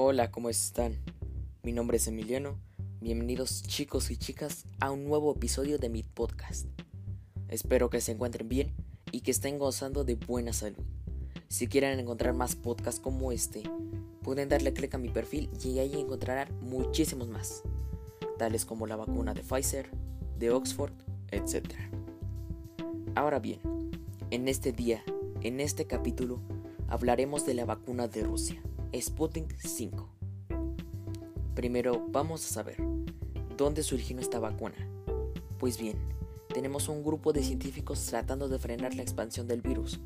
Hola, ¿cómo están? Mi nombre es Emiliano. Bienvenidos chicos y chicas a un nuevo episodio de mi podcast. Espero que se encuentren bien y que estén gozando de buena salud. Si quieren encontrar más podcasts como este, pueden darle clic a mi perfil y ahí encontrarán muchísimos más, tales como la vacuna de Pfizer, de Oxford, etc. Ahora bien, en este día, en este capítulo, hablaremos de la vacuna de Rusia, Sputnik 5. Primero vamos a saber, ¿dónde surgió esta vacuna? Pues bien, tenemos un grupo de científicos tratando de frenar la expansión del virus,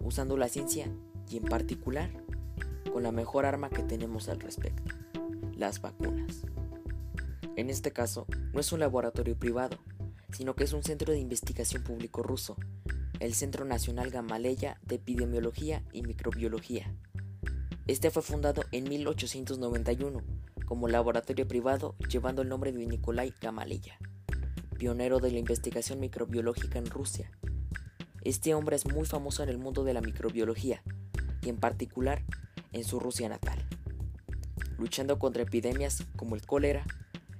usando la ciencia y en particular con la mejor arma que tenemos al respecto, las vacunas. En este caso, no es un laboratorio privado, sino que es un centro de investigación público ruso el Centro Nacional Gamaleya de Epidemiología y Microbiología. Este fue fundado en 1891 como laboratorio privado llevando el nombre de Nikolai Gamaleya, pionero de la investigación microbiológica en Rusia. Este hombre es muy famoso en el mundo de la microbiología y en particular en su Rusia natal, luchando contra epidemias como el cólera,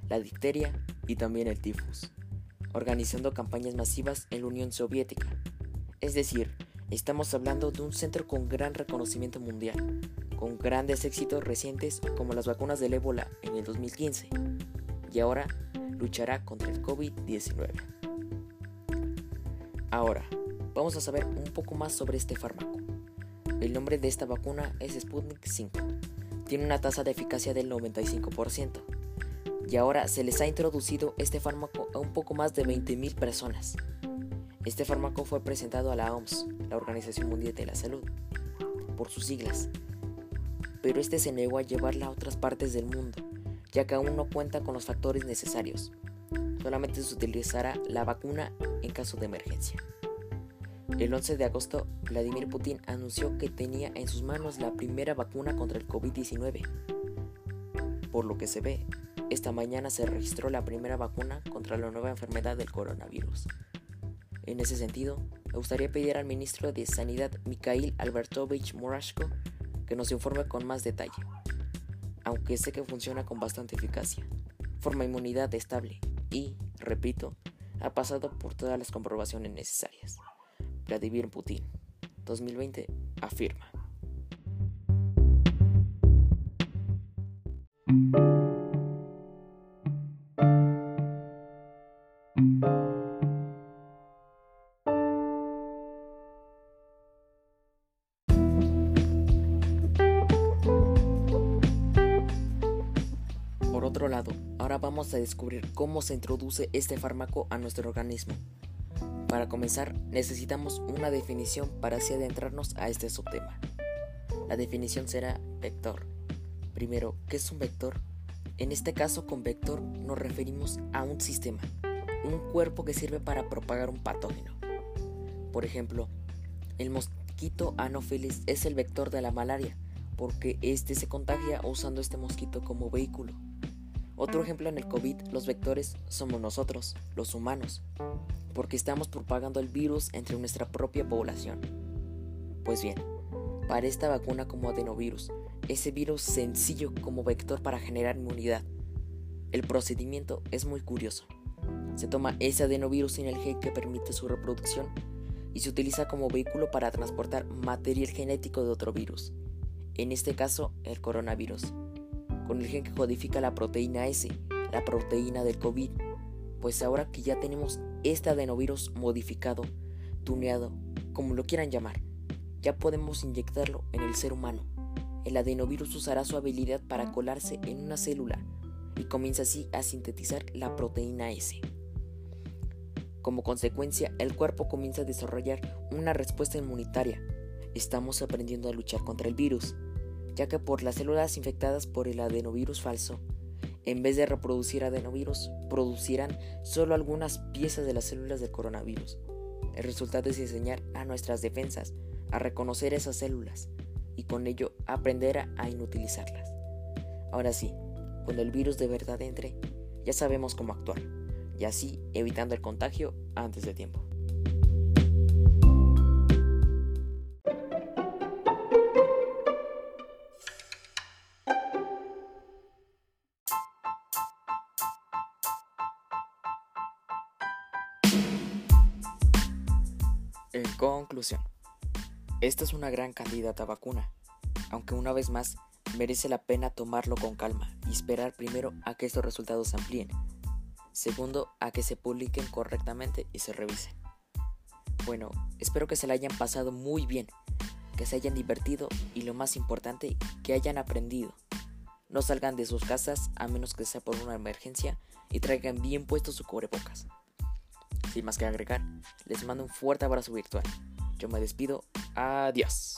la difteria y también el tifus, organizando campañas masivas en la Unión Soviética es decir, estamos hablando de un centro con gran reconocimiento mundial, con grandes éxitos recientes como las vacunas del ébola en el 2015, y ahora luchará contra el COVID-19. Ahora, vamos a saber un poco más sobre este fármaco. El nombre de esta vacuna es Sputnik 5. Tiene una tasa de eficacia del 95%. Y ahora se les ha introducido este fármaco a un poco más de 20.000 personas. Este fármaco fue presentado a la OMS, la Organización Mundial de la Salud, por sus siglas, pero este se negó a llevarla a otras partes del mundo, ya que aún no cuenta con los factores necesarios. Solamente se utilizará la vacuna en caso de emergencia. El 11 de agosto, Vladimir Putin anunció que tenía en sus manos la primera vacuna contra el COVID-19. Por lo que se ve, esta mañana se registró la primera vacuna contra la nueva enfermedad del coronavirus. En ese sentido, me gustaría pedir al ministro de Sanidad Mikhail Albertovich Murashko que nos informe con más detalle, aunque sé que funciona con bastante eficacia, forma inmunidad estable y, repito, ha pasado por todas las comprobaciones necesarias. Vladimir Putin, 2020, afirma. Otro lado, ahora vamos a descubrir cómo se introduce este fármaco a nuestro organismo. Para comenzar, necesitamos una definición para así adentrarnos a este subtema. La definición será vector. Primero, ¿qué es un vector? En este caso, con vector nos referimos a un sistema, un cuerpo que sirve para propagar un patógeno. Por ejemplo, el mosquito Anopheles es el vector de la malaria, porque este se contagia usando este mosquito como vehículo. Otro ejemplo en el COVID, los vectores somos nosotros, los humanos, porque estamos propagando el virus entre nuestra propia población. Pues bien, para esta vacuna como adenovirus, ese virus sencillo como vector para generar inmunidad. El procedimiento es muy curioso. Se toma ese adenovirus sin el gen que permite su reproducción y se utiliza como vehículo para transportar material genético de otro virus, en este caso el coronavirus con el gen que codifica la proteína S, la proteína del COVID. Pues ahora que ya tenemos este adenovirus modificado, tuneado, como lo quieran llamar, ya podemos inyectarlo en el ser humano. El adenovirus usará su habilidad para colarse en una célula y comienza así a sintetizar la proteína S. Como consecuencia, el cuerpo comienza a desarrollar una respuesta inmunitaria. Estamos aprendiendo a luchar contra el virus ya que por las células infectadas por el adenovirus falso, en vez de reproducir adenovirus, producirán solo algunas piezas de las células del coronavirus. El resultado es enseñar a nuestras defensas a reconocer esas células y con ello aprender a inutilizarlas. Ahora sí, cuando el virus de verdad entre, ya sabemos cómo actuar, y así evitando el contagio antes de tiempo. En conclusión, esta es una gran candidata vacuna, aunque una vez más merece la pena tomarlo con calma y esperar primero a que estos resultados se amplíen, segundo a que se publiquen correctamente y se revisen. Bueno, espero que se la hayan pasado muy bien, que se hayan divertido y lo más importante, que hayan aprendido. No salgan de sus casas a menos que sea por una emergencia y traigan bien puesto su cubrebocas. Sin más que agregar, les mando un fuerte abrazo virtual. Yo me despido. Adiós.